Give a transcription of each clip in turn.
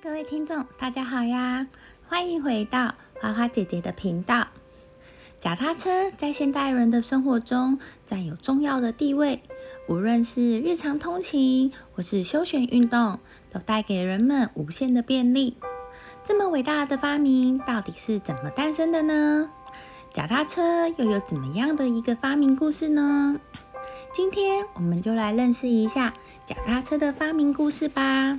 各位听众，大家好呀！欢迎回到花花姐姐的频道。脚踏车在现代人的生活中占有重要的地位，无论是日常通勤或是休闲运动，都带给人们无限的便利。这么伟大的发明到底是怎么诞生的呢？脚踏车又有怎么样的一个发明故事呢？今天我们就来认识一下脚踏车的发明故事吧。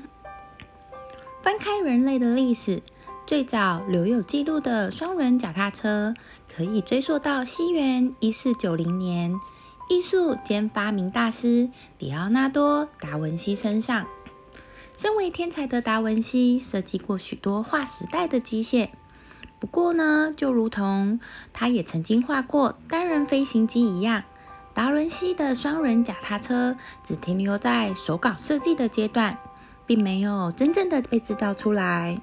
翻开人类的历史，最早留有记录的双轮脚踏车，可以追溯到西元一四九零年，艺术兼发明大师里奥纳多·达文西身上。身为天才的达文西，设计过许多划时代的机械。不过呢，就如同他也曾经画过单人飞行机一样，达文西的双人脚踏车只停留在手稿设计的阶段。并没有真正的被制造出来。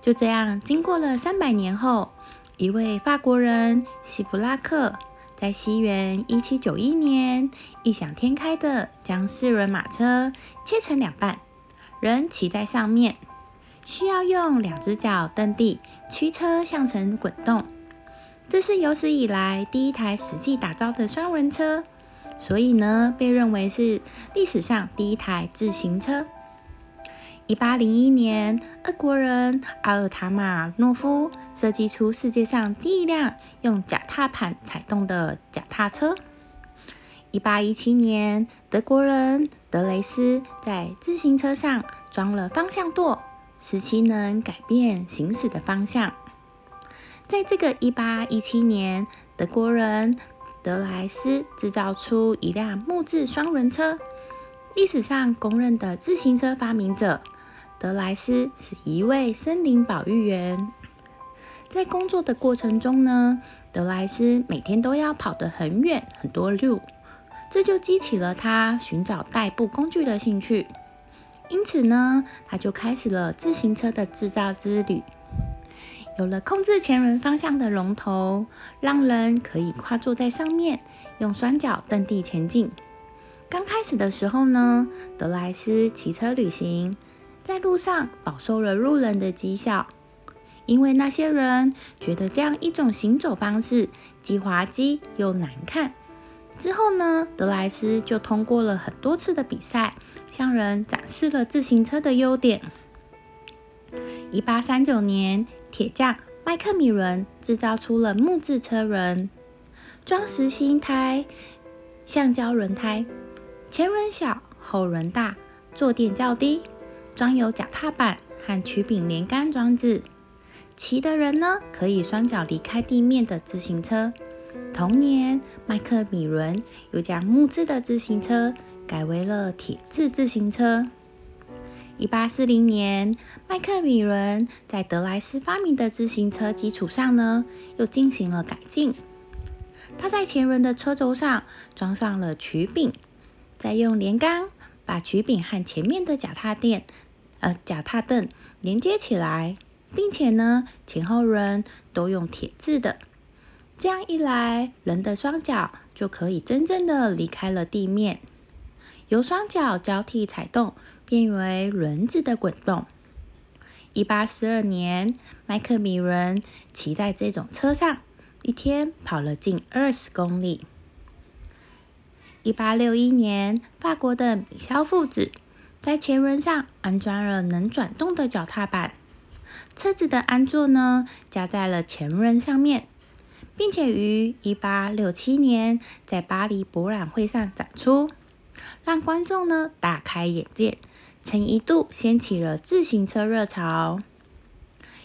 就这样，经过了三百年后，一位法国人希普拉克在西元一七九一年异想天开的将四轮马车切成两半，人骑在上面，需要用两只脚蹬地驱车向前滚动。这是有史以来第一台实际打造的双轮车，所以呢，被认为是历史上第一台自行车。一八零一年，俄国人阿尔塔马诺夫设计出世界上第一辆用脚踏板踩动的脚踏车。一八一七年，德国人德雷斯在自行车上装了方向舵，使其能改变行驶的方向。在这个一八一七年，德国人德莱斯制造出一辆木质双轮车，历史上公认的自行车发明者。德莱斯是一位森林保育员，在工作的过程中呢，德莱斯每天都要跑得很远很多路，这就激起了他寻找代步工具的兴趣。因此呢，他就开始了自行车的制造之旅。有了控制前轮方向的龙头，让人可以跨坐在上面，用双脚蹬地前进。刚开始的时候呢，德莱斯骑车旅行。在路上饱受了路人的讥笑，因为那些人觉得这样一种行走方式既滑稽又难看。之后呢，德莱斯就通过了很多次的比赛，向人展示了自行车的优点。一八三九年，铁匠麦克米伦制造出了木质车轮，装实心胎、橡胶轮胎，前轮小，后轮大，坐垫较低。装有脚踏板和曲柄连杆装置，骑的人呢可以双脚离开地面的自行车。同年，麦克米伦又将木质的自行车改为了铁质自行车。一八四零年，麦克米伦在德莱斯发明的自行车基础上呢，又进行了改进。他在前轮的车轴上装上了曲柄，再用连杆把曲柄和前面的脚踏垫。呃，脚踏凳连接起来，并且呢，前后轮都用铁制的。这样一来，人的双脚就可以真正的离开了地面，由双脚交替踩动变为轮子的滚动。一八四二年，麦克米伦骑在这种车上，一天跑了近二十公里。一八六一年，法国的米肖父子。在前轮上安装了能转动的脚踏板，车子的安座呢加在了前轮上面，并且于一八六七年在巴黎博览会上展出，让观众呢大开眼界，曾一度掀起了自行车热潮。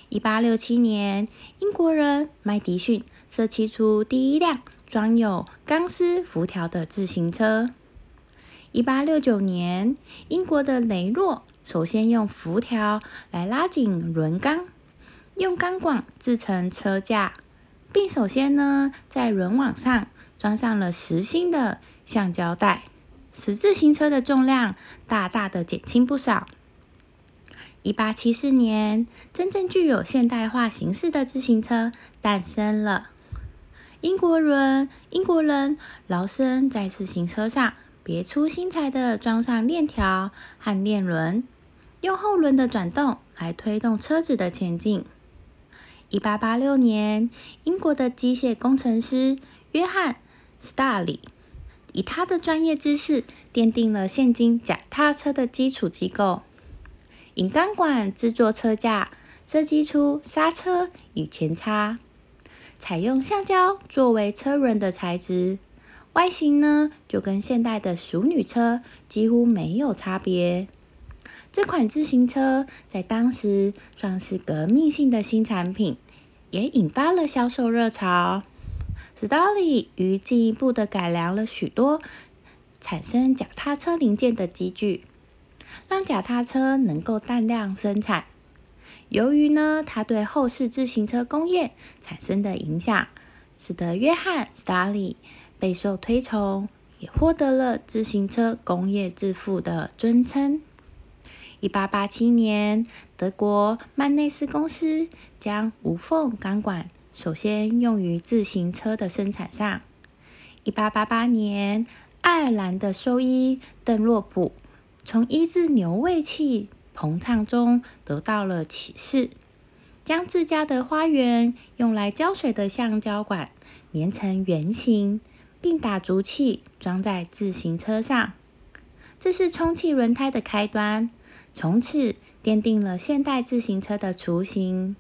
一八六七年，英国人麦迪逊设计出第一辆装有钢丝辐条的自行车。一八六九年，英国的雷诺首先用辐条来拉紧轮钢，用钢管制成车架，并首先呢在轮网上装上了实心的橡胶带，使自行车的重量大大的减轻不少。一八七四年，真正具有现代化形式的自行车诞生了。英国人英国人劳森在自行车上。别出心裁的装上链条和链轮，用后轮的转动来推动车子的前进。一八八六年，英国的机械工程师约翰·斯大里以他的专业知识，奠定了现今脚踏车的基础机构。引钢管制作车架，设计出刹车与前叉，采用橡胶作为车轮的材质，外形呢就跟现代的熟女车几乎没有差别。这款自行车在当时算是革命性的新产品，也引发了销售热潮。斯达利于进一步的改良了许多产生脚踏车零件的机具，让脚踏车能够大量生产。由于呢，它对后世自行车工业产生的影响，使得约翰·斯达利备受推崇，也获得了自行车工业之父的尊称。一八八七年，德国曼内斯公司将无缝钢管首先用于自行车的生产上。一八八八年，爱尔兰的兽医邓洛普从医治牛胃气膨胀中得到了启示，将自家的花园用来浇水的橡胶管粘成圆形，并打足气装在自行车上。这是充气轮胎的开端。从此奠定了现代自行车的雏形。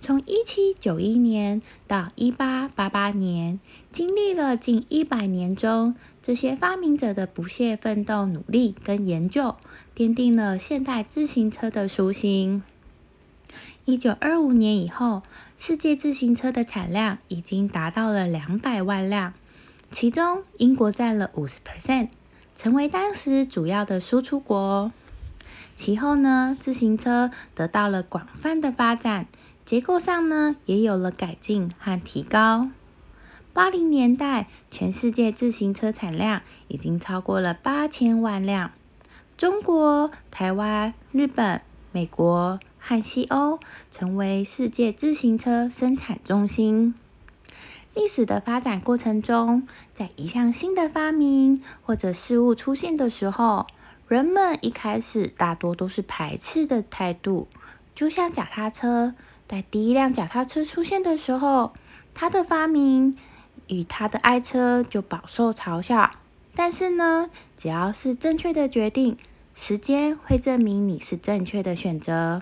从一七九一年到一八八八年，经历了近一百年中，这些发明者的不懈奋斗、努力跟研究，奠定了现代自行车的雏形。一九二五年以后，世界自行车的产量已经达到了两百万辆，其中英国占了五十 percent，成为当时主要的输出国。其后呢，自行车得到了广泛的发展，结构上呢也有了改进和提高。八零年代，全世界自行车产量已经超过了八千万辆。中国、台湾、日本、美国和西欧成为世界自行车生产中心。历史的发展过程中，在一项新的发明或者事物出现的时候，人们一开始大多都是排斥的态度，就像脚踏车，在第一辆脚踏车出现的时候，它的发明与它的爱车就饱受嘲笑。但是呢，只要是正确的决定，时间会证明你是正确的选择。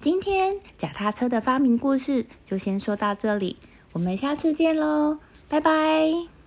今天脚踏车的发明故事就先说到这里，我们下次见喽，拜拜。